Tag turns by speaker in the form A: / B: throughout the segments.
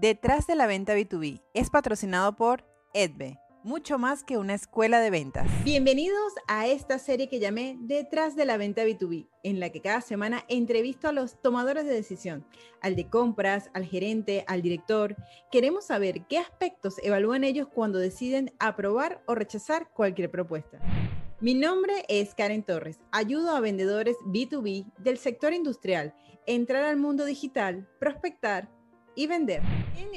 A: Detrás de la venta B2B es patrocinado por Edbe, mucho más que una escuela de ventas. Bienvenidos a esta serie que llamé Detrás de la venta B2B, en la que cada semana entrevisto a los tomadores de decisión, al de compras, al gerente, al director. Queremos saber qué aspectos evalúan ellos cuando deciden aprobar o rechazar cualquier propuesta. Mi nombre es Karen Torres. Ayudo a vendedores B2B del sector industrial entrar al mundo digital, prospectar y vender.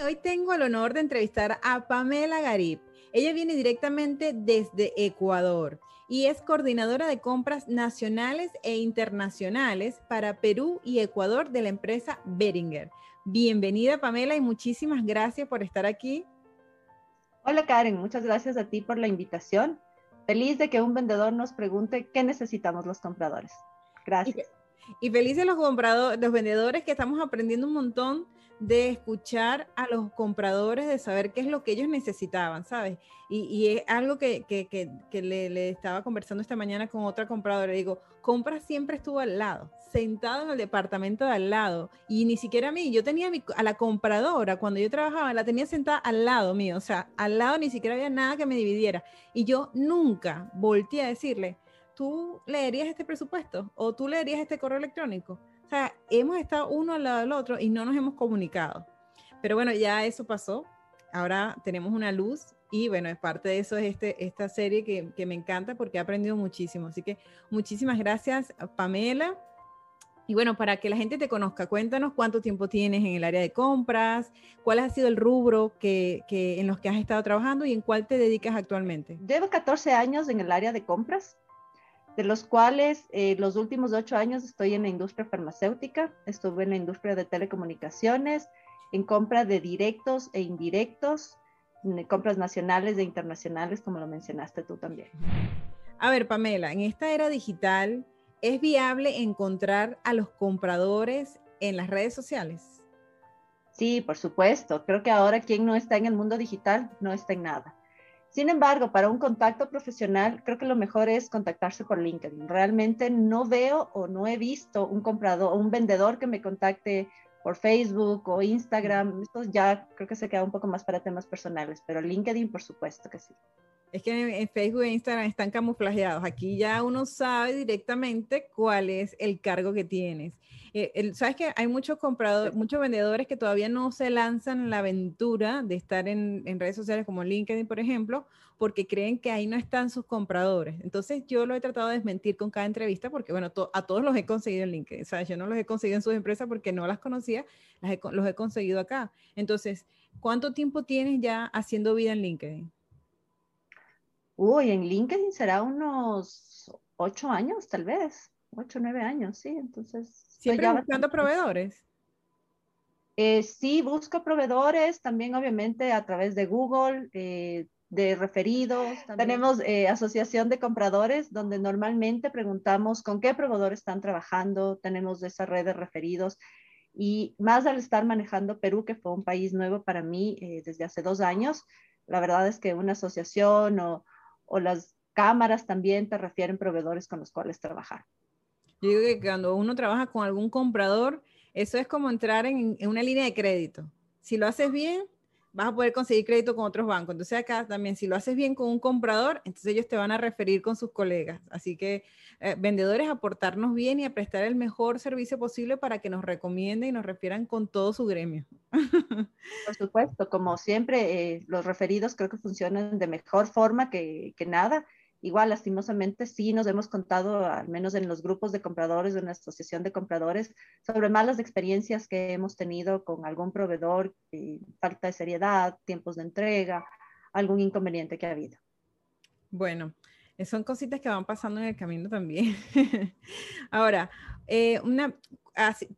A: hoy tengo el honor de entrevistar a Pamela Garib. Ella viene directamente desde Ecuador y es coordinadora de compras nacionales e internacionales para Perú y Ecuador de la empresa Beringer. Bienvenida Pamela y muchísimas gracias por estar aquí.
B: Hola Karen, muchas gracias a ti por la invitación. Feliz de que un vendedor nos pregunte qué necesitamos los compradores. Gracias.
A: Y, feliz de los compradores, los vendedores que estamos aprendiendo un montón de escuchar a los compradores, de saber qué es lo que ellos necesitaban, ¿sabes? Y, es algo que, le, estaba conversando esta mañana con otra compradora. Le digo, compra siempre estuvo al lado, sentado en el departamento de al lado. Y ni siquiera a mí, yo tenía a, la compradora, cuando yo trabajaba, la tenía sentada al lado mío. O sea, al lado ni siquiera había nada que me dividiera. Y yo nunca volteé a decirle, ¿tú leerías este presupuesto? ¿O tú leerías este correo electrónico? O sea, hemos estado uno al lado del otro y no nos hemos comunicado. Pero bueno, ya eso pasó. Ahora tenemos una luz y bueno, es parte de eso es este, esta serie que, que me encanta porque he aprendido muchísimo. Así que muchísimas gracias, Pamela. Y bueno, para que la gente te conozca, cuéntanos cuánto tiempo tienes en el área de compras, cuál ha sido el rubro que, que, en los que has estado trabajando y en cuál te dedicas actualmente.
B: Llevo 14 años en el área de compras de los cuales eh, los últimos ocho años estoy en la industria farmacéutica, estuve en la industria de telecomunicaciones, en compra de directos e indirectos, en compras nacionales e internacionales, como lo mencionaste tú también.
A: A ver, Pamela, en esta era digital, ¿es viable encontrar a los compradores en las redes sociales?
B: Sí, por supuesto. Creo que ahora quien no está en el mundo digital no está en nada. Sin embargo, para un contacto profesional, creo que lo mejor es contactarse por LinkedIn. Realmente no veo o no he visto un comprador o un vendedor que me contacte por Facebook o Instagram. Esto ya creo que se queda un poco más para temas personales, pero LinkedIn, por supuesto que sí.
A: Es que en Facebook e Instagram están camuflajeados. Aquí ya uno sabe directamente cuál es el cargo que tienes. Eh, Sabes que hay muchos compradores, muchos vendedores que todavía no se lanzan la aventura de estar en, redes sociales como LinkedIn, por ejemplo, porque creen que ahí no están sus compradores. Entonces yo lo he tratado de desmentir con cada entrevista porque, bueno, a todos los he conseguido en LinkedIn. ¿Sabes? Yo no los he conseguido en sus empresas porque no las conocía, los he conseguido acá. Entonces, ¿cuánto tiempo tienes ya haciendo vida en LinkedIn?
B: Uy, en LinkedIn será unos ocho años, tal vez. Ocho, nueve años, sí. Entonces,
A: ¿Siempre buscando proveedores?
B: Eh, sí, busco proveedores, también obviamente a través de Google, eh, de referidos. Tenemos eh, asociación de compradores donde normalmente preguntamos con qué proveedor están trabajando, tenemos esa red de referidos y más al estar manejando Perú, que fue un país nuevo para mí desde hace dos años, la verdad es que una asociación o, o las cámaras también te refieren proveedores con los cuales trabajar.
A: Yo digo que cuando uno trabaja con algún comprador, eso es como entrar en, una línea de crédito. Si lo haces bien, vas a poder conseguir crédito con otros bancos. Entonces acá también, si lo haces bien con un comprador, entonces ellos te van a referir con sus colegas. Así que eh, vendedores, aportarnos bien y a prestar el mejor servicio posible para que nos recomienden y nos refieran con todo su gremio.
B: Por supuesto, como siempre, eh, los referidos creo que funcionan de mejor forma que, que nada Igual, lastimosamente, sí nos hemos contado, al menos en los grupos de compradores, en la asociación de compradores, sobre malas experiencias que hemos tenido con algún proveedor, falta de seriedad, tiempos de entrega, algún inconveniente que ha habido.
A: Bueno, son cositas que van pasando en el camino también. Ahora, eh, una,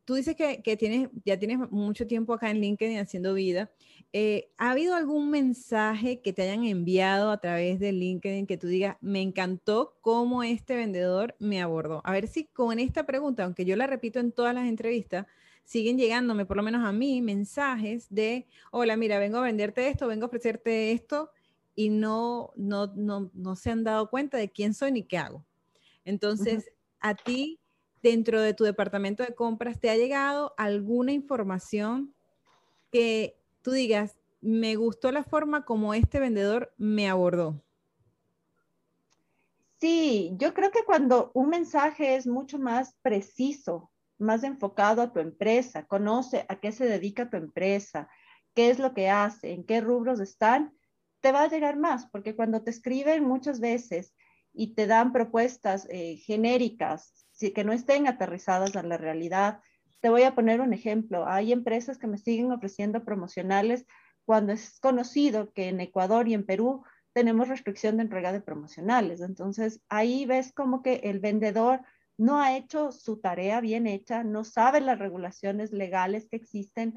A: tú dices que, tienes, ya tienes mucho tiempo acá en LinkedIn haciendo vida. Eh, ¿Ha habido algún mensaje que te hayan enviado a través de LinkedIn que tú digas, me encantó cómo este vendedor me abordó? A ver si con esta pregunta, aunque yo la repito en todas las entrevistas, siguen llegándome, por lo menos a mí, mensajes de, hola, mira, vengo a venderte esto, vengo a ofrecerte esto, y no, no, no, no se han dado cuenta de quién soy ni qué hago. Entonces, a ti, dentro de tu departamento de compras, ¿te ha llegado alguna información que tú digas, me gustó la forma como este vendedor me abordó?
B: Sí, yo creo que cuando un mensaje es mucho más preciso, más enfocado a tu empresa, conoce a qué se dedica tu empresa, qué es lo que hace, en qué rubros están, te va a llegar más, porque cuando te escriben muchas veces y te dan propuestas eh, genéricas que no estén aterrizadas a la realidad, te voy a poner un ejemplo. Hay empresas que me siguen ofreciendo promocionales cuando es conocido que en Ecuador y en Perú tenemos restricción de entrega de promocionales. Entonces, ahí ves como que el vendedor no ha hecho su tarea bien hecha, no sabe las regulaciones legales que existen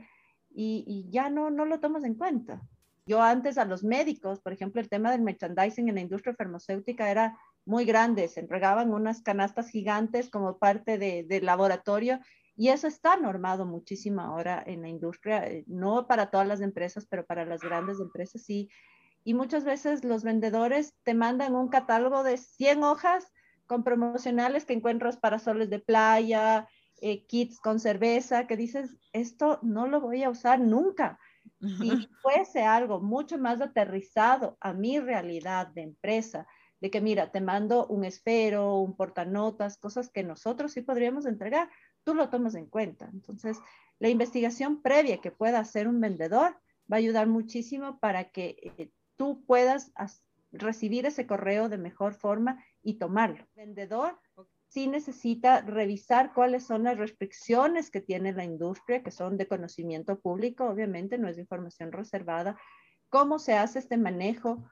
B: y, y ya no, no lo tomas en cuenta. Yo antes a los médicos, por ejemplo, el tema del merchandising en la industria farmacéutica era muy grande, se entregaban unas canastas gigantes como parte de, del laboratorio y eso está normado muchísimo ahora en la industria, eh, no para todas las empresas, pero para las grandes empresas sí. Y muchas veces los vendedores te mandan un catálogo de 100 hojas con promocionales que encuentras para soles de playa, eh, kits con cerveza, que dices, esto no lo voy a usar nunca. Si fuese algo mucho más aterrizado a mi realidad de empresa, de que mira, te mando un esfero, un portanotas, cosas que nosotros sí podríamos entregar, tú lo tomas en cuenta. Entonces, la investigación previa que pueda hacer un vendedor va a ayudar muchísimo para que eh, tú puedas recibir ese correo de mejor forma y tomarlo. Vendedor sí necesita revisar cuáles son las restricciones que tiene la industria, que son de conocimiento público, obviamente, no es información reservada, cómo se hace este manejo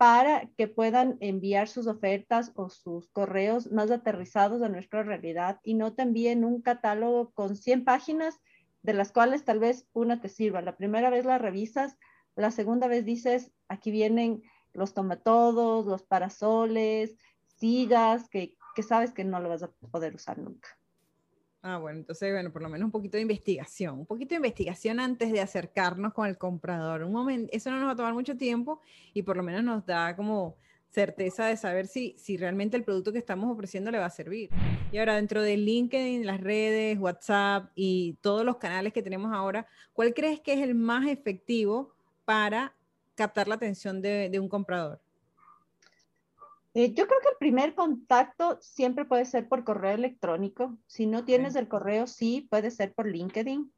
B: para que puedan enviar sus ofertas o sus correos más aterrizados a nuestra realidad y no te envíen un catálogo con 100 páginas de las cuales tal vez una te sirva. La primera vez la revisas, la segunda vez dices, aquí vienen los tomatodos, los parasoles, sillas, que que sabes que no lo vas a poder usar nunca.
A: Ah, bueno, entonces, bueno, por lo menos un poquito de investigación, un poquito de investigación antes de acercarnos con el comprador. Un momento, eso no nos va a tomar mucho tiempo y por lo menos nos da como certeza de saber si, si realmente el producto que estamos ofreciendo le va a servir. Y ahora, dentro de LinkedIn, las redes, WhatsApp y todos los canales que tenemos ahora, ¿cuál crees que es el más efectivo para captar la atención de, de un comprador?
B: Eh, yo creo que el primer contacto siempre puede ser por correo electrónico. Si no tienes el correo, sí, puede ser por LinkedIn.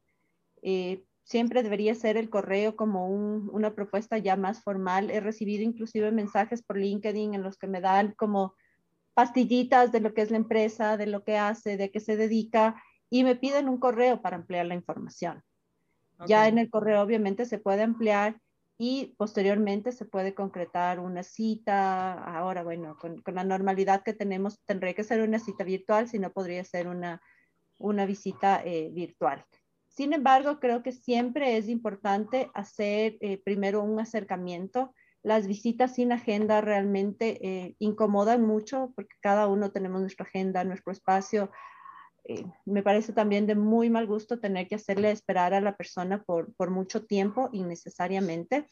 B: Eh, siempre debería ser el correo como una propuesta ya más formal. He recibido inclusive mensajes por LinkedIn en los que me dan como pastillitas de lo que es la empresa, de lo que hace, de qué se dedica y me piden un correo para ampliar la información. Ya en el correo obviamente se puede ampliar y posteriormente se puede concretar una cita. Ahora, bueno, con, la normalidad que tenemos, tendría que ser una cita virtual, si no podría ser una, una visita eh, virtual. Sin embargo, creo que siempre es importante hacer eh, primero un acercamiento. Las visitas sin agenda realmente eh, incomodan mucho porque cada uno tenemos nuestra agenda, nuestro espacio, eh, me parece también de muy mal gusto tener que hacerle esperar a la persona por, por mucho tiempo innecesariamente.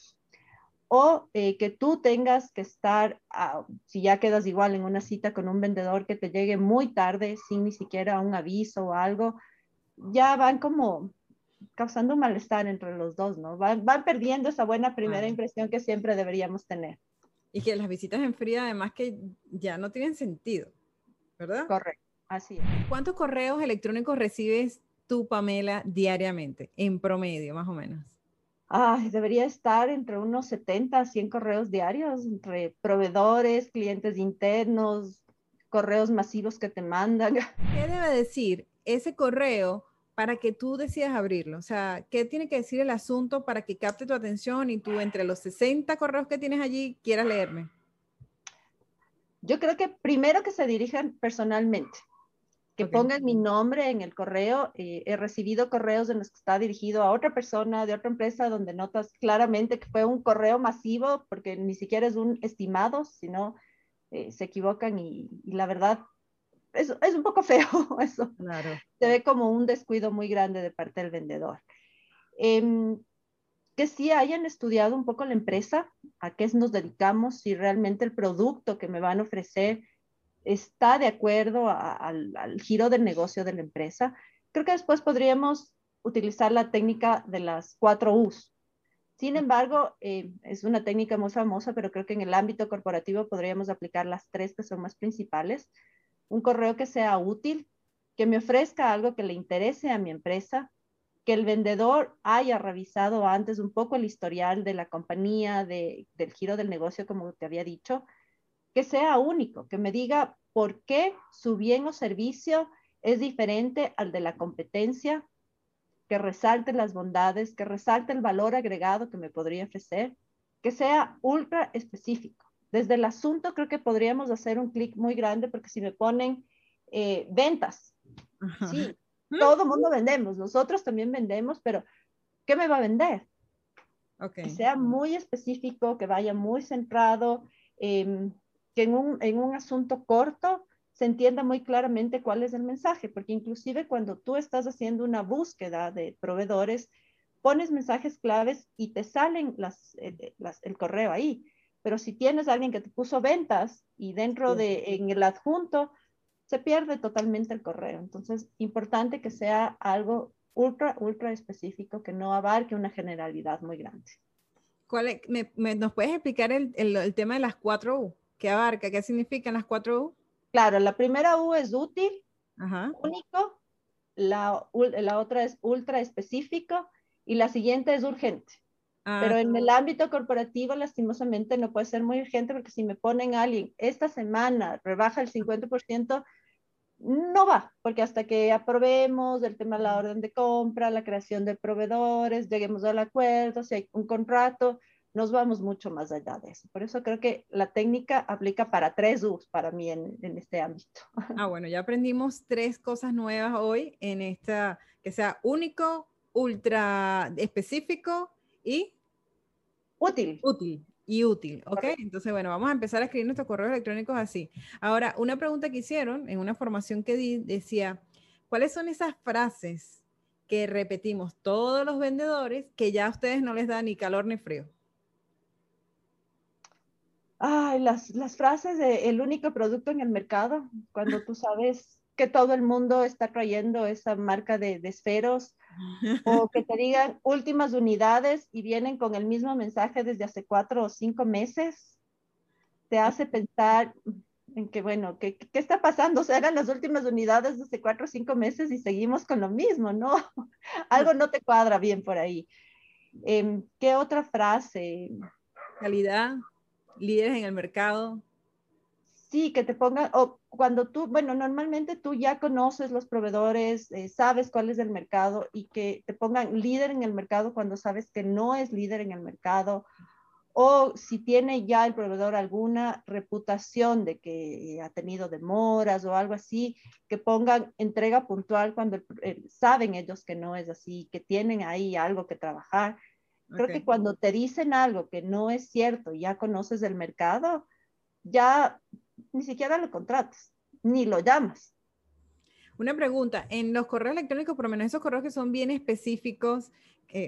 B: O eh, que tú tengas que estar, ah, si ya quedas igual en una cita con un vendedor que te llegue muy tarde sin ni siquiera un aviso o algo, ya van como causando un malestar entre los dos, ¿no? Van, van perdiendo esa buena primera impresión que siempre deberíamos tener.
A: Y que las visitas en frío además que ya no tienen sentido, ¿verdad?
B: Correcto. Así es.
A: ¿Cuántos correos electrónicos recibes tú, Pamela, diariamente, en promedio, más o menos?
B: Ay, debería estar entre unos 70 a 100 correos diarios, entre proveedores, clientes internos, correos masivos que te mandan.
A: ¿Qué debe decir ese correo para que tú decidas abrirlo? O sea, ¿qué tiene que decir el asunto para que capte tu atención y tú entre los 60 correos que tienes allí quieras leerme?
B: Yo creo que primero que se dirijan personalmente que pongan mi nombre en el correo. Eh, he recibido correos en los que está dirigido a otra persona de otra empresa donde notas claramente que fue un correo masivo porque ni siquiera es un estimado, sino eh, se equivocan y, la verdad es, es, un poco feo eso. Claro. Se ve como un descuido muy grande de parte del vendedor. Em, que sí hayan estudiado un poco la empresa, a qué nos dedicamos, si realmente el producto que me van a ofrecer está de acuerdo al, giro del negocio de la empresa. Creo que después podríamos utilizar la técnica de las cuatro U's. Sin embargo, eh, es una técnica muy famosa, pero creo que en el ámbito corporativo podríamos aplicar las tres que son más principales. Un correo que sea útil, que me ofrezca algo que le interese a mi empresa, que el vendedor haya revisado antes un poco el historial de la compañía, del giro del negocio, como te había dicho, que sea único, que me diga por qué su bien o servicio es diferente al de la competencia, que resalte las bondades, que resalte el valor agregado que me podría ofrecer, que sea ultra específico. Desde el asunto creo que podríamos hacer un clic muy grande porque si me ponen eh, ventas, sí, todo mundo vendemos, nosotros también vendemos, pero ¿qué me va a vender? Que sea muy específico, que vaya muy centrado, eh, que en un, en un asunto corto se entienda muy claramente cuál es el mensaje, porque inclusive cuando tú estás haciendo una búsqueda de proveedores, pones mensajes claves y te salen las, eh, las, el correo ahí. Pero si tienes a alguien que te puso ventas y dentro de, en el adjunto, se pierde totalmente el correo. Entonces, importante que sea algo ultra, ultra específico, que no abarque una generalidad muy grande.
A: ¿Cuál me, ¿Nos puedes explicar el, el, el tema de las cuatro U? ¿Qué abarca? ¿Qué significan las cuatro U?
B: Claro, la primera U es útil, único, la, la, otra es ultra específico y la siguiente es urgente. Ah, Pero en el ámbito corporativo, lastimosamente, no puede ser muy urgente porque si me ponen a alguien, esta semana rebaja el 50%, no va, porque hasta que aprobemos el tema de la orden de compra, la creación de proveedores, lleguemos al acuerdo, si hay un contrato, nos vamos mucho más allá de eso. Por eso creo que la técnica aplica para tres U's para mí en, este ámbito.
A: Ah, bueno, ya aprendimos tres cosas nuevas hoy en esta, que sea único, ultra específico y
B: útil.
A: Útil y útil, ¿ok? Entonces, bueno, vamos a empezar a escribir nuestros correos electrónicos así. Ahora, una pregunta que hicieron en una formación que di decía, ¿cuáles son esas frases que repetimos todos los vendedores que ya a ustedes no les da ni calor ni frío?
B: Ay, las, las frases de el único producto en el mercado, cuando tú sabes que todo el mundo está trayendo esa marca de, de esferos, o que te digan últimas unidades y vienen con el mismo mensaje desde hace cuatro o cinco meses, te hace pensar en que, bueno, ¿qué, qué está pasando? O sea, eran las últimas unidades desde cuatro o cinco meses y seguimos con lo mismo, ¿no? Algo no te cuadra bien por ahí. Em, ¿Qué otra frase?
A: Calidad líderes en el mercado.
B: Sí, que te pongan, o cuando tú, bueno, normalmente tú ya conoces los proveedores, eh, sabes cuál es el mercado y que te pongan líder en el mercado cuando sabes que no es líder en el mercado, o si tiene ya el proveedor alguna reputación de que ha tenido demoras o algo así, que pongan entrega puntual cuando saben ellos que no es así, que tienen ahí algo que trabajar Creo que cuando te dicen algo que no es cierto, ya conoces el mercado, ya ni siquiera lo contratas, ni lo llamas.
A: Una pregunta, en los correos electrónicos, por lo menos esos correos que son bien específicos,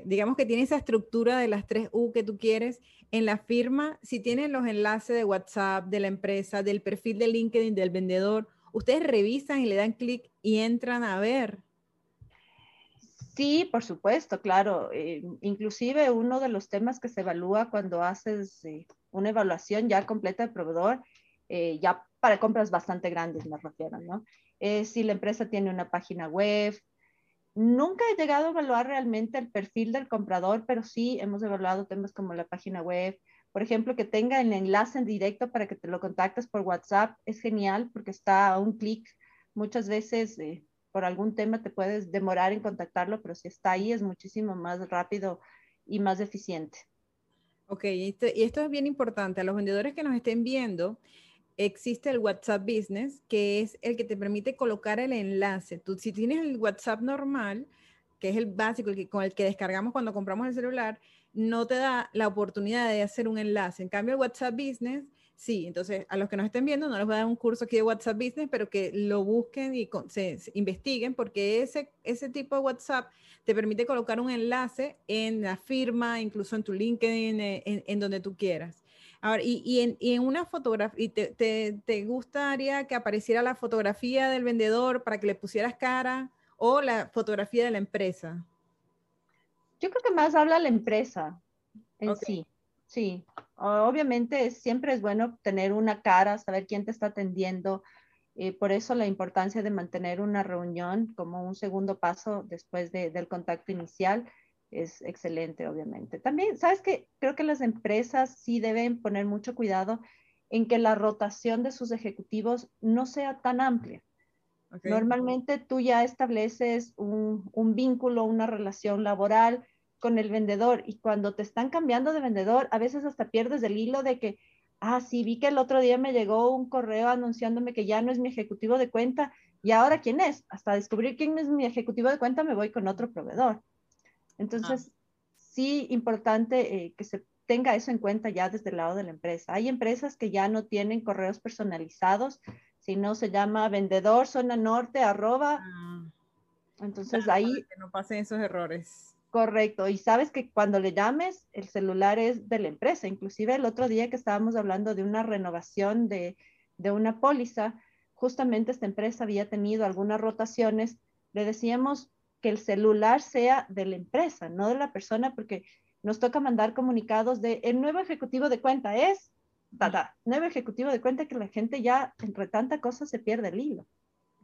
A: digamos que tiene esa estructura de las tres U que tú quieres, en la firma, si tienen los enlaces de WhatsApp, de la empresa, del perfil de LinkedIn del vendedor, ustedes revisan y le dan clic y entran a ver
B: Sí, por supuesto, claro. Eh, inclusive uno de los temas que se evalúa cuando haces eh, una evaluación ya completa de proveedor, eh, ya para compras bastante grandes me refiero, ¿no? Si la empresa tiene una página web. Nunca he llegado a evaluar realmente el perfil del comprador, pero sí hemos evaluado temas como la página web. Por ejemplo, que tenga el enlace en directo para que te lo contactes por WhatsApp es genial porque está a un clic. Muchas veces por algún tema te puedes demorar en contactarlo, pero si está ahí es muchísimo más rápido y más eficiente.
A: Ok, y esto, es bien importante. A los vendedores que nos estén viendo, existe el WhatsApp Business, que es el que te permite colocar el enlace. Tú, si tienes el WhatsApp normal, que es el básico, el que, con el que descargamos cuando compramos el celular, no te da la oportunidad de hacer un enlace. En cambio, el WhatsApp Business, sí. Entonces, a los que nos estén viendo, no les voy a dar un curso aquí de WhatsApp Business, pero que lo busquen y se, investiguen, porque ese, ese tipo de WhatsApp te permite colocar un enlace en la firma, incluso en tu LinkedIn, eh, en, donde tú quieras. Ahora, y, en, y en, una fotografía, te, te, te, gustaría que apareciera la fotografía del vendedor para que le pusieras cara o la fotografía de la empresa?
B: Yo creo que más habla la empresa en sí. Sí, obviamente siempre es bueno tener una cara, saber quién te está atendiendo. Eh, por eso la importancia de mantener una reunión como un segundo paso después del contacto inicial es excelente, obviamente. También, ¿sabes qué? Creo que las empresas sí deben poner mucho cuidado en que la rotación de sus ejecutivos no sea tan amplia. Normalmente tú ya estableces un, un vínculo, una relación laboral con el vendedor y cuando te están cambiando de vendedor, a veces hasta pierdes el hilo de que, ah, sí, vi que el otro día me llegó un correo anunciándome que ya no es mi ejecutivo de cuenta y ahora quién es. Hasta descubrir quién es mi ejecutivo de cuenta me voy con otro proveedor. Entonces, ah. sí, importante eh, que se tenga eso en cuenta ya desde el lado de la empresa. Hay empresas que ya no tienen correos personalizados, sino se llama vendedor zona norte arroba. Ah. Entonces ahí...
A: Que no pasen esos errores.
B: Correcto, y sabes que cuando le llames, el celular es de la empresa. Inclusive el otro día que estábamos hablando de una renovación de, una póliza, justamente esta empresa había tenido algunas rotaciones, le decíamos que el celular sea de la empresa, no de la persona, porque nos toca mandar comunicados de el nuevo ejecutivo de cuenta es, da, nuevo ejecutivo de cuenta que la gente ya entre tanta cosa se pierde el hilo.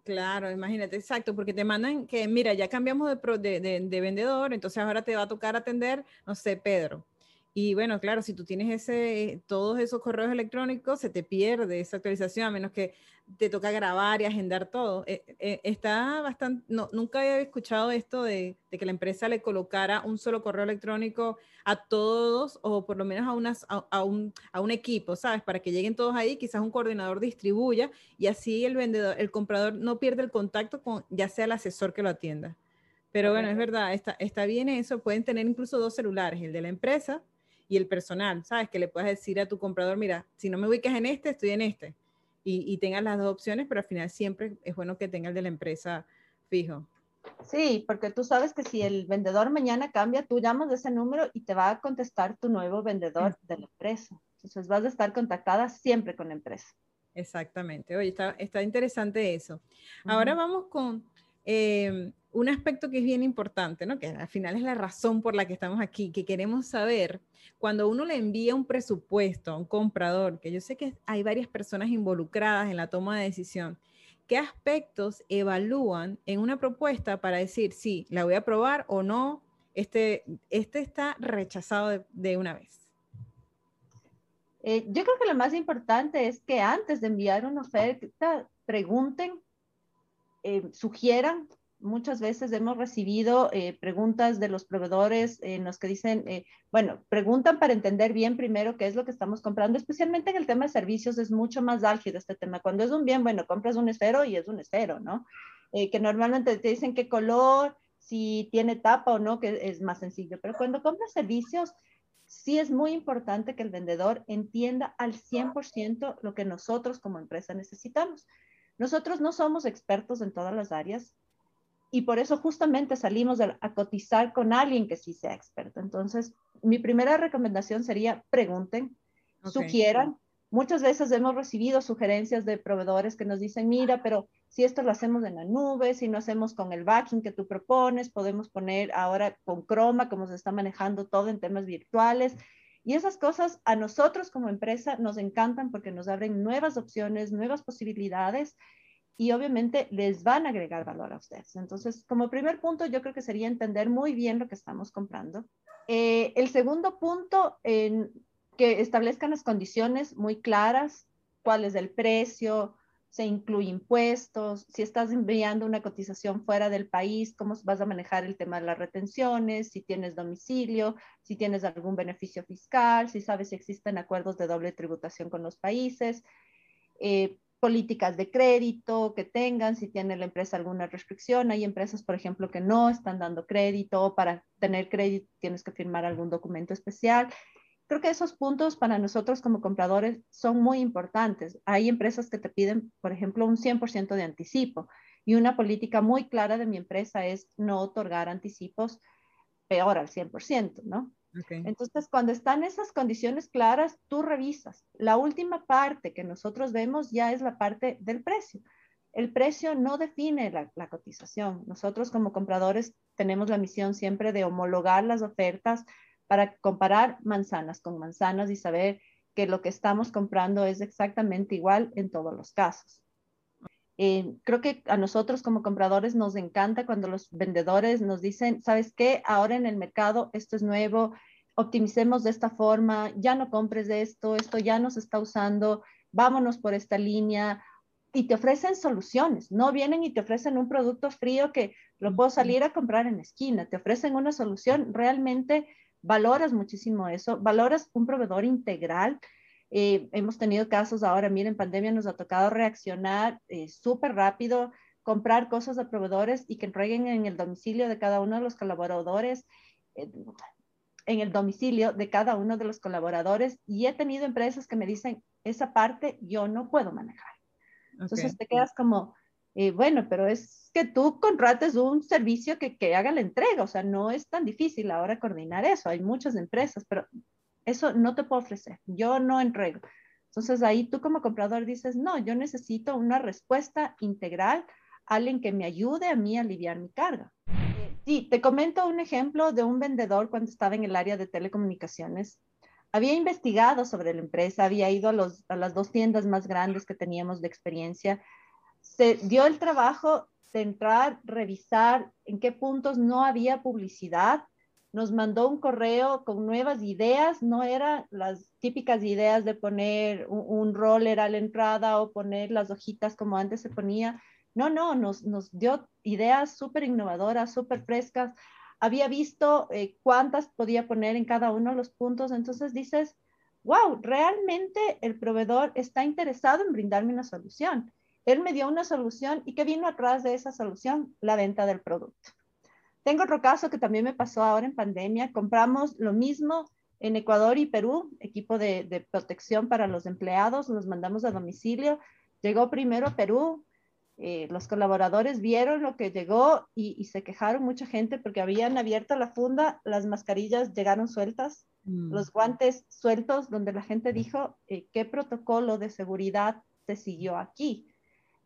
A: Claro, imagínate, exacto, porque te mandan que, mira, ya cambiamos de, de, vendedor, entonces ahora te va a tocar atender, no sé, Pedro. Y bueno, claro, si tú tienes ese, todos esos correos electrónicos, se te pierde esa actualización, a menos que te toca grabar y agendar todo. Eh, eh, está bastante, no, nunca había escuchado esto de, que la empresa le colocara un solo correo electrónico a todos o por lo menos a, unas, a, un, a un equipo, ¿sabes? Para que lleguen todos ahí, quizás un coordinador distribuya y así el vendedor, el comprador no pierde el contacto con ya sea el asesor que lo atienda. Pero bueno, es verdad, está, está bien eso. Pueden tener incluso dos celulares, el de la empresa y el personal, ¿sabes? Que le puedas decir a tu comprador, mira, si no me ubicas en este, estoy en este y, tengas las dos opciones, pero al final siempre es bueno que tenga el de la empresa fijo.
B: Sí, porque tú sabes que si el vendedor mañana cambia, tú llamas de ese número y te va a contestar tu nuevo vendedor de la empresa. Entonces vas a estar contactada siempre con la empresa.
A: Exactamente. Oye, está, está interesante eso. Ahora vamos con eh, un aspecto que es bien importante, ¿no? que al final es la razón por la que estamos aquí, que queremos saber cuando uno le envía un presupuesto a un comprador, que yo sé que hay varias personas involucradas en la toma de decisión, ¿qué aspectos evalúan en una propuesta para decir si la voy a aprobar o no? Este, este está rechazado de, una vez.
B: Eh, yo creo que lo más importante es que antes de enviar una oferta, pregunten, eh, sugieran muchas veces hemos recibido eh, preguntas de los proveedores en los que dicen, eh, bueno, preguntan para entender bien primero qué es lo que estamos comprando, especialmente en el tema de servicios es mucho más álgido este tema. Cuando es un bien, bueno, compras un esfero y es un esfero, ¿no? Eh, que normalmente te dicen qué color, si tiene tapa o no, que es más sencillo. Pero cuando compras servicios, sí es muy importante que el vendedor entienda al 100% lo que nosotros como empresa necesitamos. Nosotros no somos expertos en todas las áreas, y por eso justamente salimos a cotizar con alguien que sí sea experto. Entonces, mi primera recomendación sería pregunten, sugieran. Muchas veces hemos recibido sugerencias de proveedores que nos dicen, mira, pero si esto lo hacemos en la nube, si no hacemos con el backing que tú propones, podemos poner ahora con Chroma, como se está manejando todo en temas virtuales. Y esas cosas a nosotros como empresa nos encantan porque nos abren nuevas opciones, nuevas posibilidades y obviamente les van a agregar valor a ustedes. Entonces, como primer punto, yo creo que sería entender muy bien lo que estamos comprando. Eh, el segundo punto, que establezcan las condiciones muy claras, cuál es el precio, se incluye impuestos, si estás enviando una cotización fuera del país, cómo vas a manejar el tema de las retenciones, si tienes domicilio, si tienes algún beneficio fiscal, si sabes si existen acuerdos de doble tributación con los países. eh, políticas de crédito que tengan, si tiene la empresa alguna restricción. Hay empresas, por ejemplo, que no están dando crédito. Para tener crédito tienes que firmar algún documento especial. Creo que esos puntos para nosotros como compradores son muy importantes. Hay empresas que te piden, por ejemplo, un 100% de anticipo y una política muy clara de mi empresa es no otorgar anticipos peor al 100%, ¿no? Entonces, cuando están esas condiciones claras, tú revisas. La última parte que nosotros vemos ya es la parte del precio. El precio no define la, cotización. Nosotros como compradores tenemos la misión siempre de homologar las ofertas para comparar manzanas con manzanas y saber que lo que estamos comprando es exactamente igual en todos los casos. Eh, creo que a nosotros como compradores nos encanta cuando los vendedores nos dicen, ¿sabes qué? Ahora en el mercado esto es nuevo, optimicemos de esta forma, ya no compres de esto, esto ya no se está usando, vámonos por esta línea. Y te ofrecen soluciones, no vienen y te ofrecen un producto frío que lo puedo salir a comprar en esquina, te ofrecen una solución, realmente valoras muchísimo eso, valoras un proveedor integral eh, hemos tenido casos ahora, miren, pandemia nos ha tocado reaccionar eh, súper rápido, comprar cosas de proveedores y que entreguen en el domicilio de cada uno de los colaboradores, eh, en el domicilio de cada uno de los colaboradores. Y he tenido empresas que me dicen, esa parte yo no puedo manejar. Entonces te quedas como, bueno, pero es que tú contrates un servicio que, que haga la entrega, o sea, no es tan difícil ahora coordinar eso. Hay muchas empresas, pero eso no te puedo ofrecer, yo no entrego. Entonces ahí tú como comprador dices, no, yo necesito una respuesta integral, alguien que me ayude a mí a aliviar mi carga. Sí, te comento un ejemplo de un vendedor cuando estaba en el área de telecomunicaciones. Había investigado sobre la empresa, había ido a las dos tiendas más grandes que teníamos de experiencia. Se dio el trabajo de entrar, revisar en qué puntos no había publicidad nos mandó un correo con nuevas ideas, no eran las típicas ideas de poner un, roller a la entrada o poner las hojitas como antes se ponía. No, no, nos, dio ideas súper innovadoras, súper frescas. Había visto eh, cuántas podía poner en cada uno de los puntos. Entonces dices, wow, realmente el proveedor está interesado en brindarme una solución. Él me dio una solución y ¿qué vino atrás de esa solución? La venta del producto. Tengo otro caso que también me pasó ahora en pandemia. Compramos lo mismo en Ecuador y Perú, equipo de, protección para los empleados, los mandamos a domicilio. Llegó primero a Perú, eh, los colaboradores vieron lo que llegó y, se quejaron mucha gente porque habían abierto la funda, las mascarillas llegaron sueltas, mm. los guantes sueltos, donde la gente dijo eh, qué protocolo de seguridad se siguió aquí.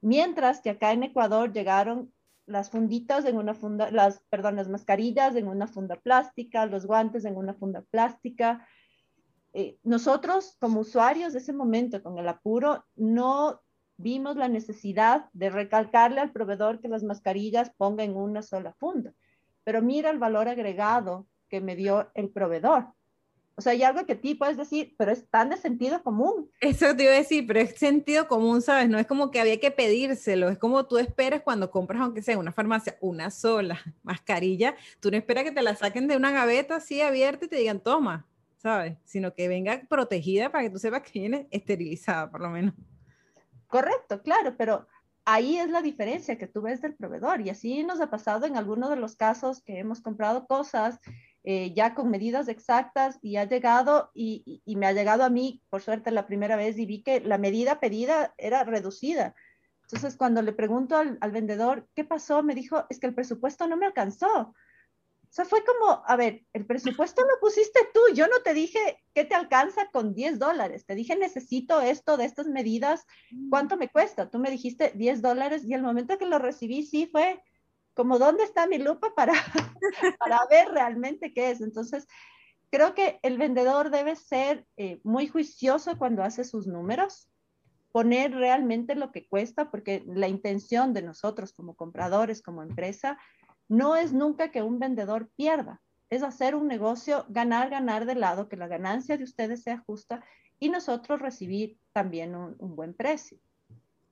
B: Mientras que acá en Ecuador llegaron las funditas en una funda, las, perdón, las mascarillas en una funda plástica, los guantes en una funda plástica. Eh, nosotros como usuarios de ese momento, con el apuro, no vimos la necesidad de recalcarle al proveedor que las mascarillas ponga en una sola funda. Pero mira el valor agregado que me dio el proveedor. O sea, hay algo que ti puedes decir, pero es tan de sentido común.
A: Eso te iba a decir, pero es sentido común, ¿sabes? No es como que había que pedírselo, es como tú esperas cuando compras, aunque sea en una farmacia, una sola mascarilla, tú no esperas que te la saquen de una gaveta así abierta y te digan, toma, ¿sabes? Sino que venga protegida para que tú sepas que viene esterilizada, por lo menos.
B: Correcto, claro, pero ahí es la diferencia que tú ves del proveedor y así nos ha pasado en algunos de los casos que hemos comprado cosas eh, ya con medidas exactas y ha llegado y, me ha llegado a mí, por suerte, la primera vez y vi que la medida pedida era reducida. Entonces, cuando le pregunto al, vendedor, ¿qué pasó? Me dijo, es que el presupuesto no me alcanzó. O sea, fue como, a ver, el presupuesto lo pusiste tú, yo no te dije qué te alcanza con 10 dólares, te dije necesito esto de estas medidas, ¿cuánto me cuesta? Tú me dijiste 10 dólares y el momento que lo recibí sí fue, como dónde está mi lupa para, para ver realmente qué es. Entonces, creo que el vendedor debe ser eh, muy juicioso cuando hace sus números, poner realmente lo que cuesta, porque la intención de nosotros como compradores, como empresa, no es nunca que un vendedor pierda, es hacer un negocio, ganar, ganar de lado, que la ganancia de ustedes sea justa y nosotros recibir también un, un buen precio.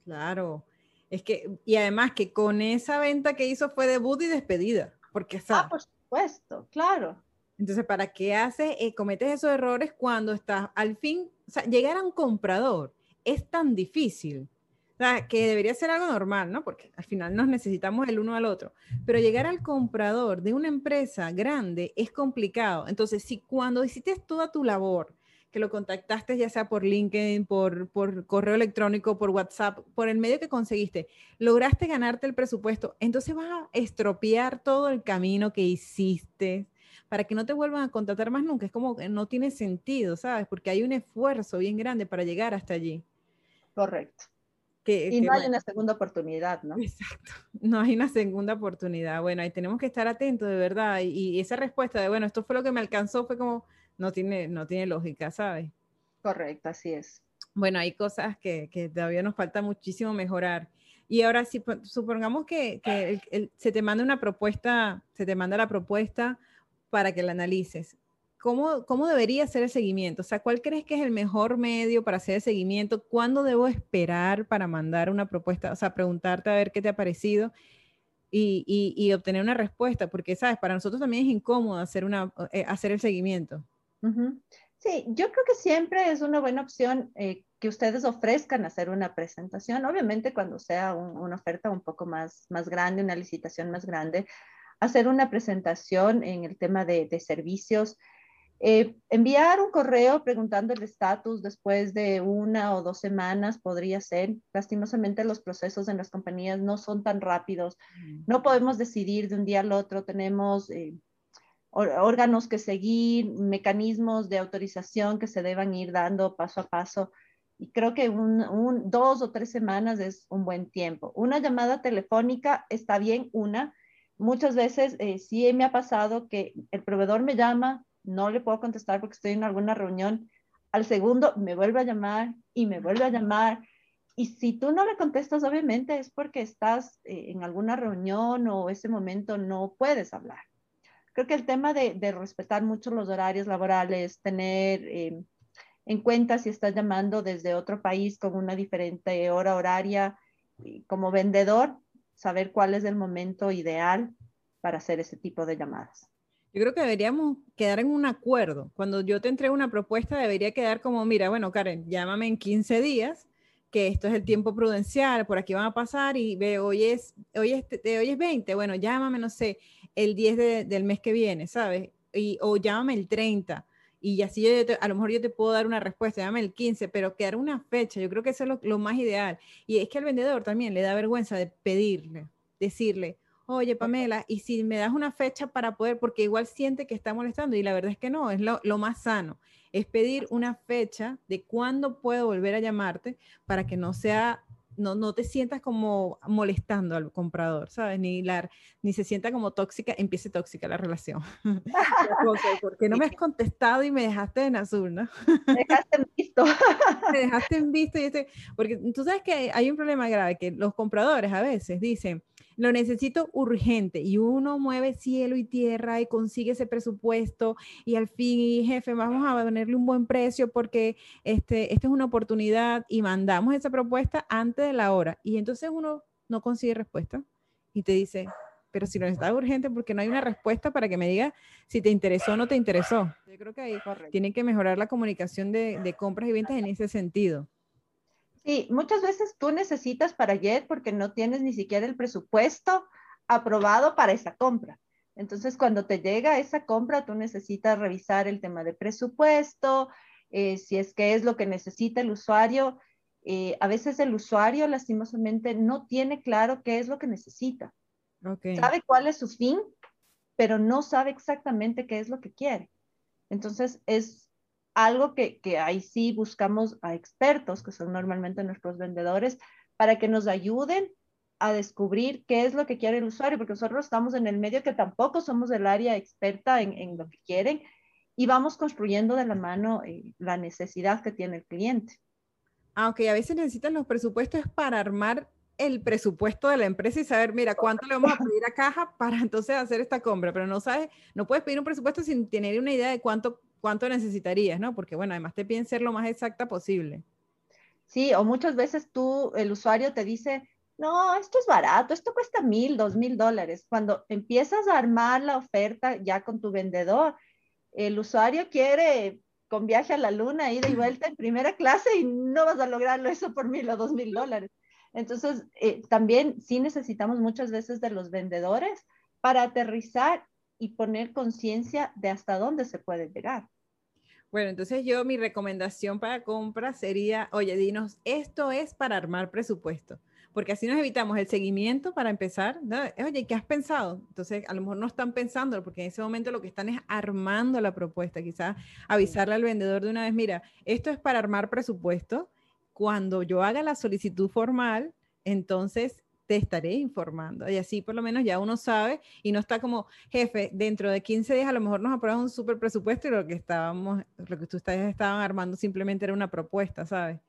A: Claro, es que, y además que con esa venta que hizo fue debut y despedida, porque.
B: Ah, por supuesto, claro.
A: Entonces, ¿para qué hace, eh, cometes esos errores cuando estás al fin, o sea, llegar a un comprador es tan difícil. O sea, que debería ser algo normal, ¿no? Porque al final nos necesitamos el uno al otro. Pero llegar al comprador de una empresa grande es complicado. Entonces, si cuando hiciste toda tu labor, que lo contactaste ya sea por LinkedIn, por, por correo electrónico, por WhatsApp, por el medio que conseguiste, lograste ganarte el presupuesto, entonces vas a estropear todo el camino que hiciste para que no te vuelvan a contratar más nunca. Es como que no tiene sentido, ¿sabes? Porque hay un esfuerzo bien grande para llegar hasta allí.
B: Correcto y no hay una segunda oportunidad, ¿no?
A: Exacto, no hay una segunda oportunidad. Bueno, ahí tenemos que estar atentos, de verdad. Y, esa respuesta de, bueno, esto fue lo que me alcanzó, fue como, no tiene, no tiene lógica, ¿sabes?
B: Correcto, así es.
A: Bueno, hay cosas que, que todavía nos falta muchísimo mejorar. Y ahora, si supongamos que, que se te manda una propuesta, se te manda la propuesta para que la analices. ¿cómo, ¿cómo debería ser el seguimiento? O sea, ¿cuál crees que es el mejor medio para hacer el seguimiento? ¿Cuándo debo esperar para mandar una propuesta? O sea, preguntarte a ver qué te ha parecido y, y, obtener una respuesta, porque, ¿sabes? Para nosotros también es incómodo hacer, una, eh, hacer el seguimiento.
B: Sí, yo creo que siempre es una buena opción eh, que ustedes ofrezcan hacer una presentación, obviamente cuando sea una oferta un poco más, más grande, una licitación más grande, hacer una presentación en el tema de, de servicios, eh, enviar un correo preguntando el estatus después de una o dos semanas podría ser. Lastimosamente los procesos en las compañías no son tan rápidos. Mm. No podemos decidir de un día al otro. Tenemos eh, órganos que seguir, mecanismos de autorización que se deban ir dando paso a paso. Y creo que un, dos o tres semanas es un buen tiempo. Una llamada telefónica está bien, una. Muchas veces eh, sí me ha pasado que el proveedor me llama, no le puedo contestar porque estoy en alguna reunión. Al segundo me vuelve a llamar y me vuelve a llamar. Y si tú no le contestas, obviamente es porque estás eh, en alguna reunión o ese momento no puedes hablar. Creo que el tema de, respetar mucho los horarios laborales, tener em, en cuenta si estás llamando desde otro país con una diferente hora horaria, como vendedor, saber cuál es el momento ideal para hacer ese tipo de llamadas.
A: Yo creo que deberíamos quedar en un acuerdo. Cuando yo te entrego una propuesta, debería quedar como, mira, bueno, Karen, llámame en 15 días, que esto es el tiempo prudencial, por aquí van a pasar y ve, hoy es, hoy es, hoy es 20, bueno, llámame, no sé, el 10 del mes que viene, ¿sabes? Y, o llámame el 30 y así yo a lo mejor yo te puedo dar una respuesta, llámame el 15, pero quedar una fecha, yo creo que eso es lo, lo, más ideal. Y es que al vendedor también le da vergüenza de pedirle, decirle, oye Pamela, y si me das una fecha para poder, porque igual siente que está molestando y la verdad es que no, es lo, lo más sano, es pedir una fecha de cuándo puedo volver a llamarte para que no sea no, no te sientas como molestando al comprador, ¿sabes? Ni, la, ni se sienta como tóxica, empiece tóxica la relación. porque no me has contestado y me dejaste en azul, ¿no?
B: Me dejaste en visto.
A: me dejaste en visto y este, porque tú sabes que hay un problema grave, que los compradores a veces dicen, lo necesito urgente y uno mueve cielo y tierra y consigue ese presupuesto y al fin, jefe, vamos a ponerle un buen precio porque este, esta es una oportunidad y mandamos esa propuesta antes de la hora y entonces uno no consigue respuesta y te dice, pero si lo necesitas urgente porque no hay una respuesta para que me diga si te interesó o no te interesó. Yo creo que ahí tienen que mejorar la comunicación de, de compras y ventas en ese sentido.
B: Sí, muchas veces tú necesitas para ayer porque no tienes ni siquiera el presupuesto aprobado para esa compra. Entonces, cuando te llega esa compra, tú necesitas revisar el tema de presupuesto, eh, si es que es lo que necesita el usuario. Eh, a veces el usuario, lastimosamente, no tiene claro qué es lo que necesita. Sabe cuál es su fin, pero no sabe exactamente qué es lo que quiere. Entonces, es algo que, que ahí sí buscamos a expertos, que son normalmente nuestros vendedores, para que nos ayuden a descubrir qué es lo que quiere el usuario, porque nosotros estamos en el medio que tampoco somos del área experta en, en lo que quieren y vamos construyendo de la mano eh, la necesidad que tiene el cliente.
A: Aunque ah, a veces necesitan los presupuestos para armar el presupuesto de la empresa y saber, mira, cuánto le vamos a pedir a caja para entonces hacer esta compra, pero no sabes, no puedes pedir un presupuesto sin tener una idea de cuánto cuánto necesitarías, ¿no? Porque bueno, además te piden ser lo más exacta posible.
B: Sí, o muchas veces tú, el usuario te dice, no, esto es barato, esto cuesta mil, dos mil dólares. Cuando empiezas a armar la oferta ya con tu vendedor, el usuario quiere con viaje a la luna, ida y vuelta en primera clase y no vas a lograrlo eso por mil o dos mil dólares. Entonces, eh, también sí necesitamos muchas veces de los vendedores para aterrizar y poner conciencia de hasta dónde se puede llegar.
A: Bueno, entonces yo mi recomendación para compra sería, oye, dinos, esto es para armar presupuesto porque así nos evitamos el seguimiento para empezar. Oye, ¿qué has pensado? Entonces, a lo mejor no están pensando, porque en ese momento lo que están es armando la propuesta. Quizás avisarle al vendedor de una vez, mira, esto es para armar presupuesto. Cuando yo haga la solicitud formal, entonces te estaré informando. Y así por lo menos ya uno sabe y no está como, jefe, dentro de 15 días a lo mejor nos apruebas un súper presupuesto y lo que estábamos, lo que ustedes estaban armando simplemente era una propuesta, ¿sabes?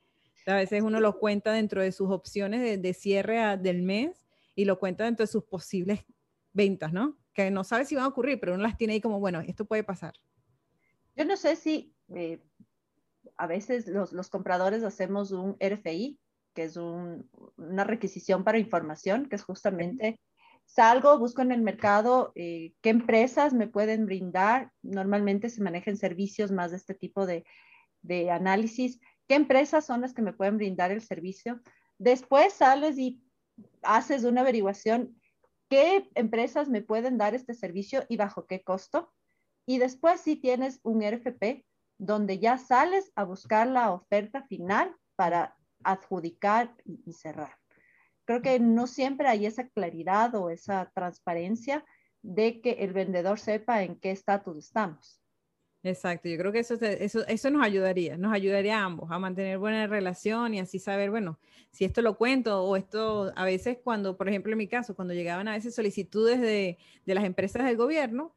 A: A veces uno lo cuenta dentro de sus opciones de, cierre del mes y lo cuenta dentro de sus posibles ventas, ¿no? Que no sabe si van a ocurrir, pero uno las tiene ahí como, bueno, esto puede pasar.
B: Yo no sé si eh, a veces los, compradores hacemos un RFI, que es una requisición para información, que es justamente salgo, busco en el mercado eh, qué empresas me pueden brindar. Normalmente se manejan servicios más de este tipo de, de análisis qué empresas son las que me pueden brindar el servicio. Después sales y haces una averiguación, qué empresas me pueden dar este servicio y bajo qué costo. Y después si tienes un RFP donde ya sales a buscar la oferta final para adjudicar y cerrar. Creo que no siempre hay esa claridad o esa transparencia de que el vendedor sepa en qué estatus estamos.
A: Exacto, yo creo que eso, eso, eso nos ayudaría, nos ayudaría a ambos a mantener buena relación y así saber, bueno, si esto lo cuento o esto, a veces cuando, por ejemplo, en mi caso, cuando llegaban a veces solicitudes de, de las empresas del gobierno,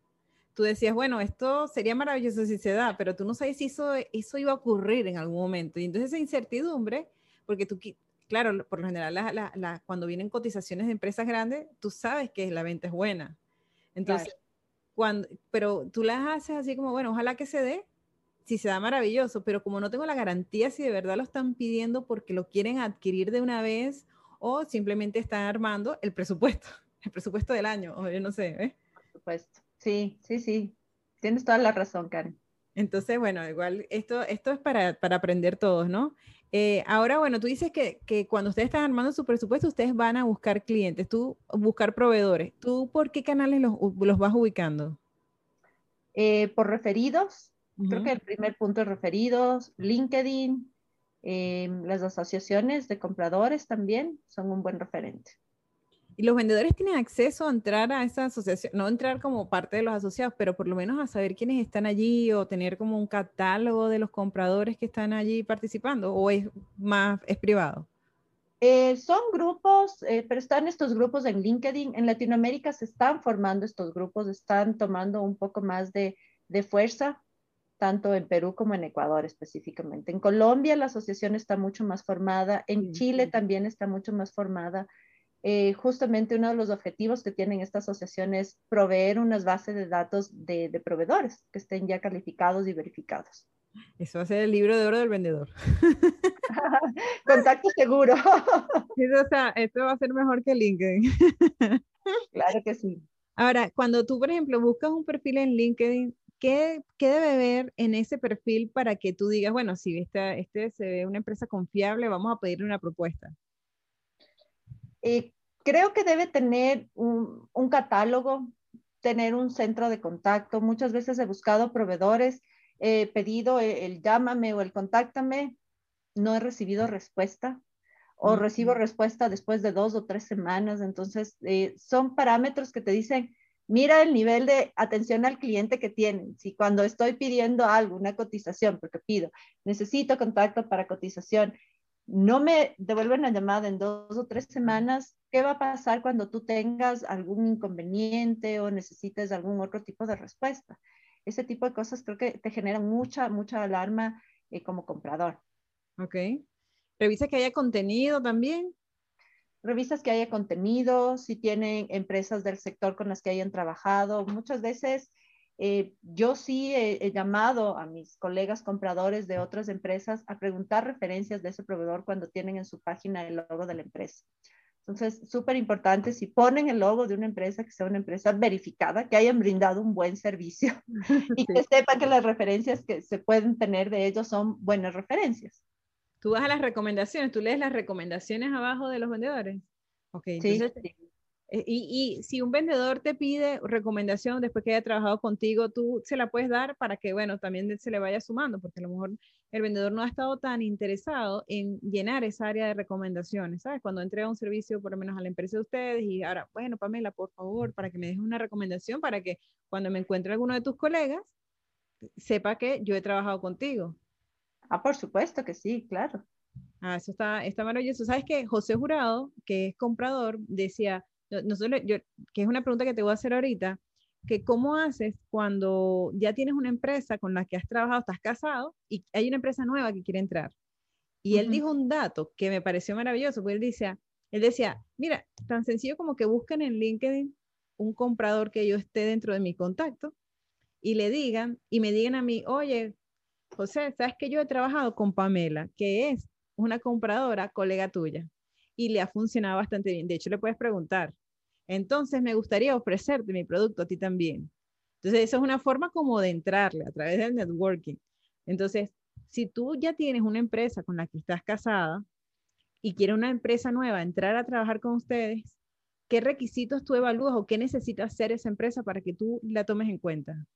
A: tú decías, bueno, esto sería maravilloso si se da, pero tú no sabes si eso, eso iba a ocurrir en algún momento. Y entonces esa incertidumbre, porque tú, claro, por lo general, la, la, cuando vienen cotizaciones de empresas grandes, tú sabes que la venta es buena. Entonces, cuando, pero tú las haces así como, bueno, ojalá que se dé, si se da maravilloso, pero como no tengo la garantía si de verdad lo están pidiendo porque lo quieren adquirir de una vez o simplemente están armando el presupuesto, el presupuesto del año, o yo no sé, ¿eh?
B: Por supuesto. Sí, sí, sí. Tienes toda la razón, Karen.
A: Entonces, bueno, igual esto, esto es para, para aprender todos, ¿no? Eh, ahora, bueno, tú dices que, que, cuando ustedes están armando su presupuesto, ustedes van a buscar clientes, tú buscar proveedores. ¿Tú por qué canales los, los vas ubicando?
B: Eh, por referidos. Creo que el primer punto es referidos, LinkedIn, eh, las asociaciones de compradores también son un buen referente.
A: Y los vendedores tienen acceso a entrar a esa asociación, no entrar como parte de los asociados, pero por lo menos a saber quiénes están allí o tener como un catálogo de los compradores que están allí participando o es más, es privado.
B: Eh, son grupos, eh, pero están estos grupos en LinkedIn. En Latinoamérica se están formando estos grupos, están tomando un poco más de, de fuerza, tanto en Perú como en Ecuador específicamente. En Colombia la asociación está mucho más formada, en Chile también está mucho más formada. Eh, justamente uno de los objetivos que tienen esta asociación es proveer unas bases de datos de, proveedores que estén ya calificados y verificados.
A: Eso va a ser el libro de oro del vendedor.
B: Contacto seguro.
A: o sea, esto va a ser mejor que LinkedIn.
B: claro que sí.
A: Ahora, cuando tú, por ejemplo, buscas un perfil en LinkedIn, ¿qué, ¿qué, debe ver en ese perfil para que tú digas, bueno, si este, este se ve una empresa confiable, vamos a pedirle una propuesta?
B: Eh, creo que debe tener un, catálogo, tener un centro de contacto. Muchas veces he buscado proveedores, he pedido el, llámame o el contáctame, no he recibido respuesta o recibo respuesta después de dos o tres semanas. Entonces, eh, son parámetros que te dicen, mira el nivel de atención al cliente que tienen. Si cuando estoy pidiendo algo, una cotización, porque pido, necesito contacto para cotización, no me devuelven la llamada en dos o tres semanas, ¿qué va a pasar cuando tú tengas algún inconveniente o necesites algún otro tipo de respuesta? Ese tipo de cosas creo que te generan mucha, mucha alarma eh, como comprador.
A: Ok. Revisa que haya contenido también.
B: Revisas que haya contenido, si tienen empresas del sector con las que hayan trabajado. Muchas veces eh, yo sí he, llamado a mis colegas compradores de otras empresas a preguntar referencias de ese proveedor cuando tienen en su página el logo de la empresa. Entonces, súper importante, si ponen el logo de una empresa, que sea una empresa verificada, que hayan brindado un buen servicio y que sepan que las referencias que se pueden tener de ellos son buenas referencias.
A: Tú vas a las recomendaciones, tú lees las recomendaciones abajo de los vendedores. Ok, sí, sí. Eh, y, si un vendedor te pide recomendación después que haya trabajado contigo, tú se la puedes dar para que, bueno, también se le vaya sumando, porque a lo mejor el vendedor no ha estado tan interesado en llenar esa área de recomendaciones, ¿sabes? Cuando entrega un servicio, por lo menos a la empresa de ustedes, y ahora, bueno, Pamela, por favor, para que me dejes una recomendación para que cuando me encuentre alguno de tus colegas, sepa que yo he trabajado contigo.
B: Ah, por supuesto que sí, claro.
A: Ah, eso está, está maravilloso. ¿Sabes que José Jurado, que es comprador, decía, nosotros, yo, que es una pregunta que te voy a hacer ahorita, que cómo haces cuando ya tienes una empresa con la que has trabajado, estás casado y hay una empresa nueva que quiere entrar. Y él dijo un dato que me pareció maravilloso, porque él decía, él decía, mira, tan sencillo como que busquen en LinkedIn un comprador que yo esté dentro de mi contacto y le digan, y me digan a mí, oye, José, sabes que yo he trabajado con Pamela, que es una compradora, colega tuya y le ha funcionado bastante bien. De hecho, le puedes preguntar. Entonces, me gustaría ofrecerte mi producto a ti también. Entonces, eso es una forma como de entrarle a través del networking. Entonces, si tú ya tienes una empresa con la que estás casada y quiere una empresa nueva entrar a trabajar con ustedes, ¿qué requisitos tú evalúas o qué necesita hacer esa empresa para que tú la tomes en cuenta?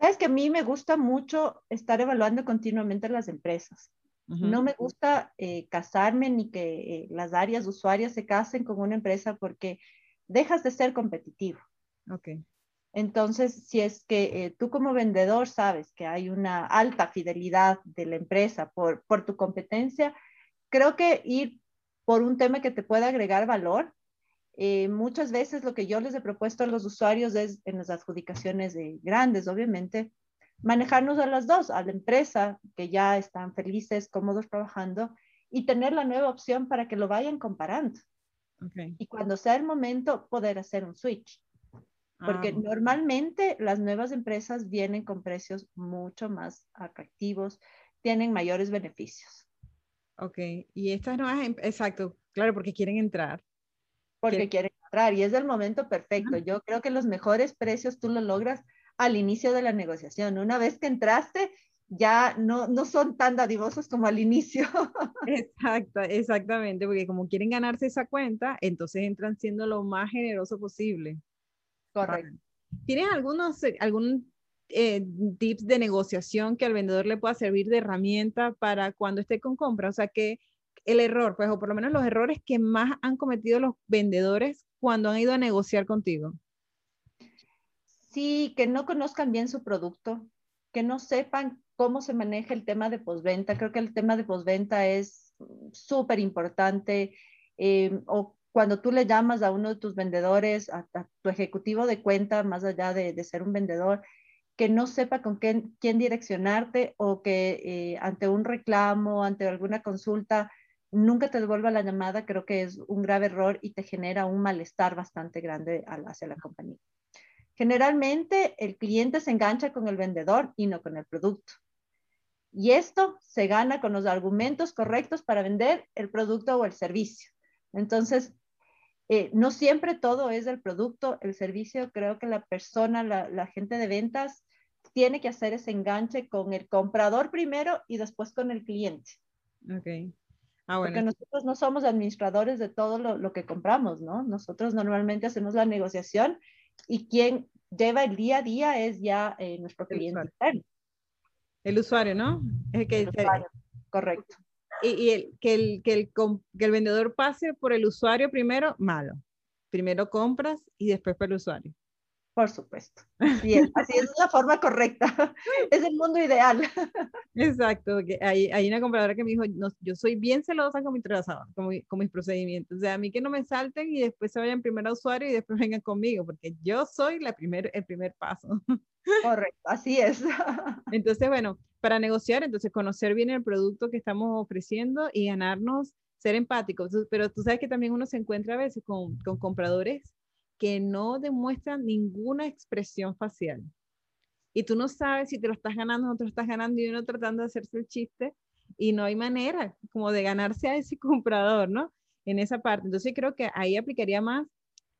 B: Sabes que a mí me gusta mucho estar evaluando continuamente las empresas. No me gusta eh, casarme ni que eh, las áreas usuarias se casen con una empresa porque dejas de ser competitivo.
A: Okay.
B: Entonces, si es que eh, tú como vendedor sabes que hay una alta fidelidad de la empresa por, por tu competencia, creo que ir por un tema que te pueda agregar valor. muchas veces lo que yo les he propuesto a los usuarios es en las adjudicaciones de grandes, obviamente, manejarnos a las dos, a la empresa que ya están felices, cómodos trabajando y tener la nueva opción para que lo vayan comparando. Y cuando sea el momento, poder hacer un switch. Porque ah, normalmente las nuevas empresas vienen con precios mucho más atractivos, tienen mayores beneficios.
A: Ok, y estas nuevas, em, exacto, claro, porque quieren entrar.
B: Porque quieren entrar y es el momento perfecto. Yo creo que los mejores precios tú lo logras al inicio de la negociación. Una vez que entraste, ya no, no son tan dadivosos como al inicio.
A: Exacto, exactamente, porque como quieren ganarse esa cuenta, entonces entran siendo lo más generoso posible.
B: Correcto.
A: ¿Tienes algunos, eh, algún eh, tips de negociación que al vendedor le pueda servir de herramienta para cuando esté con compra? O sea, que el error, pues, o por lo menos los errores que más han cometido los vendedores cuando han ido a negociar contigo.
B: Sí, que no conozcan bien su producto, que no sepan cómo se maneja el tema de postventa. Creo que el tema de postventa es súper importante. Eh, o cuando tú le llamas a uno de tus vendedores, a, tu ejecutivo de cuenta, más allá de, ser un vendedor, que no sepa con quién, direccionarte o que eh, ante un reclamo, ante alguna consulta, nunca te devuelva la llamada, creo que es un grave error y te genera un malestar bastante grande hacia la compañía. Generalmente el cliente se engancha con el vendedor y no con el producto. Y esto se gana con los argumentos correctos para vender el producto o el servicio. Entonces, eh, no siempre todo es el producto, el servicio. Creo que la persona, la, gente de ventas, tiene que hacer ese enganche con el comprador primero y después con el cliente.
A: Ok.
B: Ah, bueno. Porque nosotros no somos administradores de todo lo, lo, que compramos, ¿no? Nosotros normalmente hacemos la negociación y quien lleva el día a día es ya eh, nuestro cliente.
A: El usuario, ¿no?
B: Es que, el usuario, correcto.
A: Y, el, que, el, que, el, que el vendedor pase por el usuario primero, malo. Primero compras y después por el usuario.
B: Por supuesto. Bien, así es la forma correcta. Es el mundo ideal.
A: Exacto, hay, hay una compradora que me dijo, no, yo soy bien celosa con mi trazador, con, con, mis procedimientos. O sea, a mí que no me salten y después se vayan primero a usuario y después vengan conmigo, porque yo soy la primer, el primer paso.
B: Correcto, así es.
A: Entonces, bueno, para negociar, entonces conocer bien el producto que estamos ofreciendo y ganarnos, ser empáticos. Pero tú sabes que también uno se encuentra a veces con, con compradores que no demuestran ninguna expresión facial. Y tú no sabes si te lo estás ganando o no te lo estás ganando y uno tratando de hacerse el chiste y no hay manera como de ganarse a ese comprador, ¿no? en esa parte. Entonces creo que ahí aplicaría más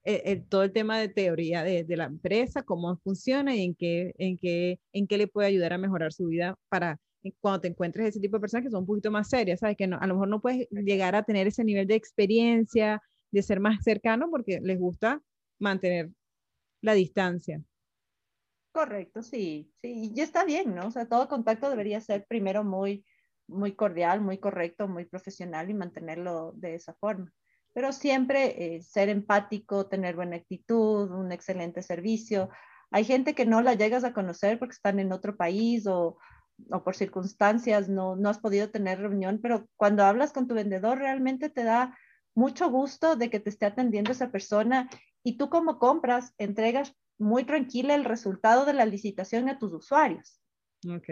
A: eh, todo el tema de teoría de, de, la empresa, cómo funciona y en qué, en, qué, en qué le puede ayudar a mejorar su vida para cuando te encuentres ese tipo de personas que son un poquito más serias, ¿sabes? Que no, a lo mejor no puedes llegar a tener ese nivel de experiencia, de ser más cercano porque les gusta mantener la distancia.
B: Correcto, sí, sí, y está bien, ¿no? O sea, todo contacto debería ser primero muy, muy cordial, muy correcto, muy profesional y mantenerlo de esa forma pero siempre eh, ser empático, tener buena actitud, un excelente servicio. Hay gente que no la llegas a conocer porque están en otro país o, o por circunstancias no, no has podido tener reunión, pero cuando hablas con tu vendedor realmente te da mucho gusto de que te esté atendiendo esa persona y tú como compras entregas muy tranquila el resultado de la licitación a tus usuarios.
A: Ok,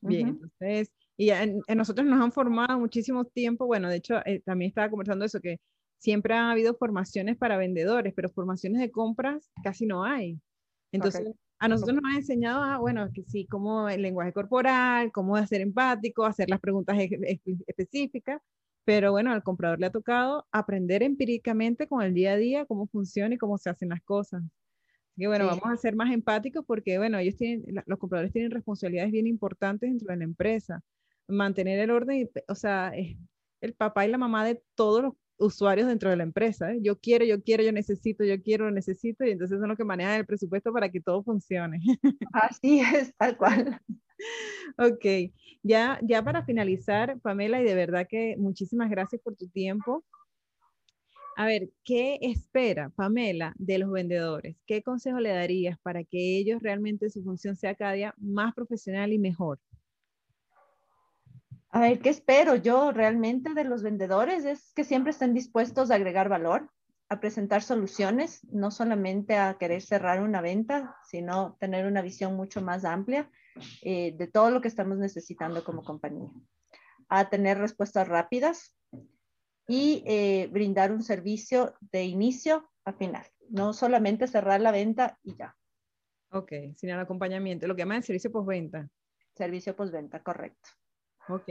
A: bien, entonces, y en, nosotros nos han formado muchísimo tiempo, bueno, de hecho, eh, también estaba conversando eso, que siempre han habido formaciones para vendedores, pero formaciones de compras casi no hay. Entonces, a nosotros nos han enseñado, ah, bueno, que sí, cómo el lenguaje corporal, cómo ser empático, hacer las preguntas específicas, pero bueno, al comprador le ha tocado aprender empíricamente con el día a día cómo funciona y cómo se hacen las cosas. Así que bueno, vamos a ser más empáticos porque bueno, ellos tienen, los compradores tienen responsabilidades bien importantes dentro de la empresa. Mantener el orden, o sea, es el papá y la mamá de todos los usuarios dentro de la empresa. ¿eh? Yo quiero, yo quiero, yo necesito, yo quiero, necesito, y entonces son los que manejan el presupuesto para que todo funcione.
B: Así es, tal cual.
A: Ok, ya, ya para finalizar, Pamela, y de verdad que muchísimas gracias por tu tiempo. A ver, ¿qué espera Pamela de los vendedores? ¿Qué consejo le darías para que ellos realmente su función sea cada día más profesional y mejor?
B: A ver, ¿qué espero yo realmente de los vendedores? Es que siempre estén dispuestos a agregar valor, a presentar soluciones, no solamente a querer cerrar una venta, sino tener una visión mucho más amplia eh, de todo lo que estamos necesitando como compañía, a tener respuestas rápidas y eh, brindar un servicio de inicio a final, no solamente cerrar la venta y ya.
A: Ok, sino el acompañamiento, lo que llaman el servicio postventa.
B: Servicio postventa, correcto.
A: Ok.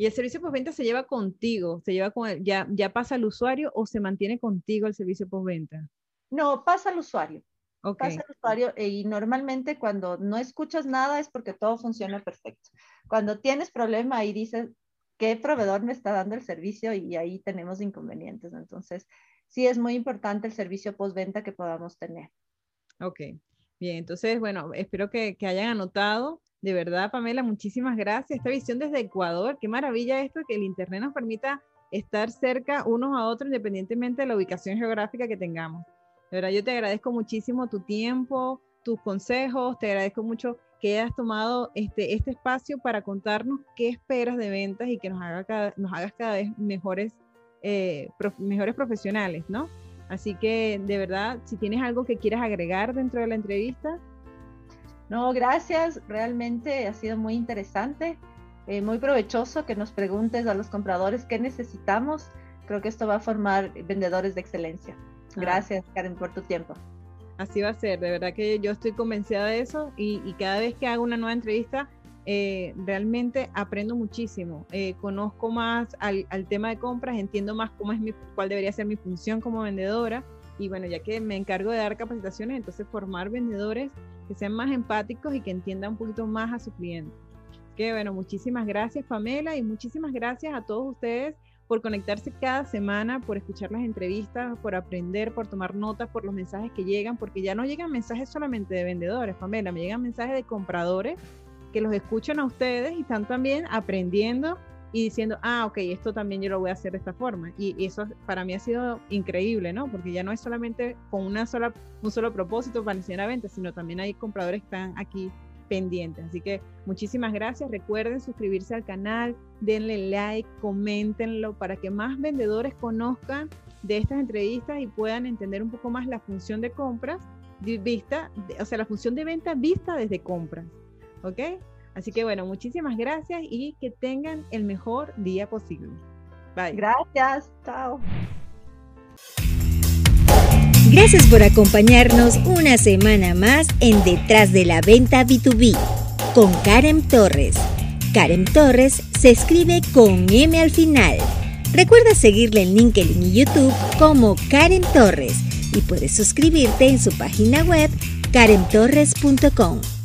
A: ¿Y el servicio postventa se lleva contigo? ¿Se lleva con ya, ya pasa al usuario o se mantiene contigo el servicio postventa?
B: No, pasa al usuario. Okay. Pasa al usuario y normalmente cuando no escuchas nada es porque todo funciona perfecto. Cuando tienes problema y dices, ¿qué proveedor me está dando el servicio? Y ahí tenemos inconvenientes. Entonces, sí es muy importante el servicio postventa que podamos tener.
A: Ok, bien. Entonces, bueno, espero que, que hayan anotado de verdad, Pamela, muchísimas gracias. Esta visión desde Ecuador, qué maravilla esto, que el Internet nos permita estar cerca unos a otros independientemente de la ubicación geográfica que tengamos. De verdad, yo te agradezco muchísimo tu tiempo, tus consejos, te agradezco mucho que hayas tomado este, este espacio para contarnos qué esperas de ventas y que nos, haga nos hagas cada vez mejores, eh, mejores profesionales, ¿no? Así que de verdad, si tienes algo que quieras agregar dentro de la entrevista.
B: No, gracias. Realmente ha sido muy interesante, eh, muy provechoso que nos preguntes a los compradores qué necesitamos. Creo que esto va a formar vendedores de excelencia. Ah. Gracias, Karen, por tu tiempo.
A: Así va a ser, de verdad que yo estoy convencida de eso y, cada vez que hago una nueva entrevista, eh, realmente aprendo muchísimo. Eh, conozco más al, al, tema de compras, entiendo más cómo es mi, cuál debería ser mi función como vendedora y bueno, ya que me encargo de dar capacitaciones, entonces formar vendedores que sean más empáticos y que entiendan un poquito más a su cliente. Que bueno, muchísimas gracias Pamela y muchísimas gracias a todos ustedes por conectarse cada semana, por escuchar las entrevistas, por aprender, por tomar notas, por los mensajes que llegan, porque ya no llegan mensajes solamente de vendedores, Pamela, me llegan mensajes de compradores que los escuchan a ustedes y están también aprendiendo y diciendo, ah, ok, esto también yo lo voy a hacer de esta forma. Y, eso para mí ha sido increíble, ¿no? Porque ya no es solamente con una sola, un solo propósito para iniciar la venta, sino también hay compradores que están aquí pendientes. Así que muchísimas gracias. Recuerden suscribirse al canal, denle like, coméntenlo para que más vendedores conozcan de estas entrevistas y puedan entender un poco más la función de compras vista, o sea, la función de venta vista desde compras. ¿Ok? Así que bueno, muchísimas gracias y que tengan el mejor día posible.
B: Bye. Gracias, chao.
C: Gracias por acompañarnos una semana más en Detrás de la Venta B2B con Karen Torres. Karen Torres se escribe con M al final. Recuerda seguirle en LinkedIn y YouTube como Karen Torres y puedes suscribirte en su página web karentorres.com.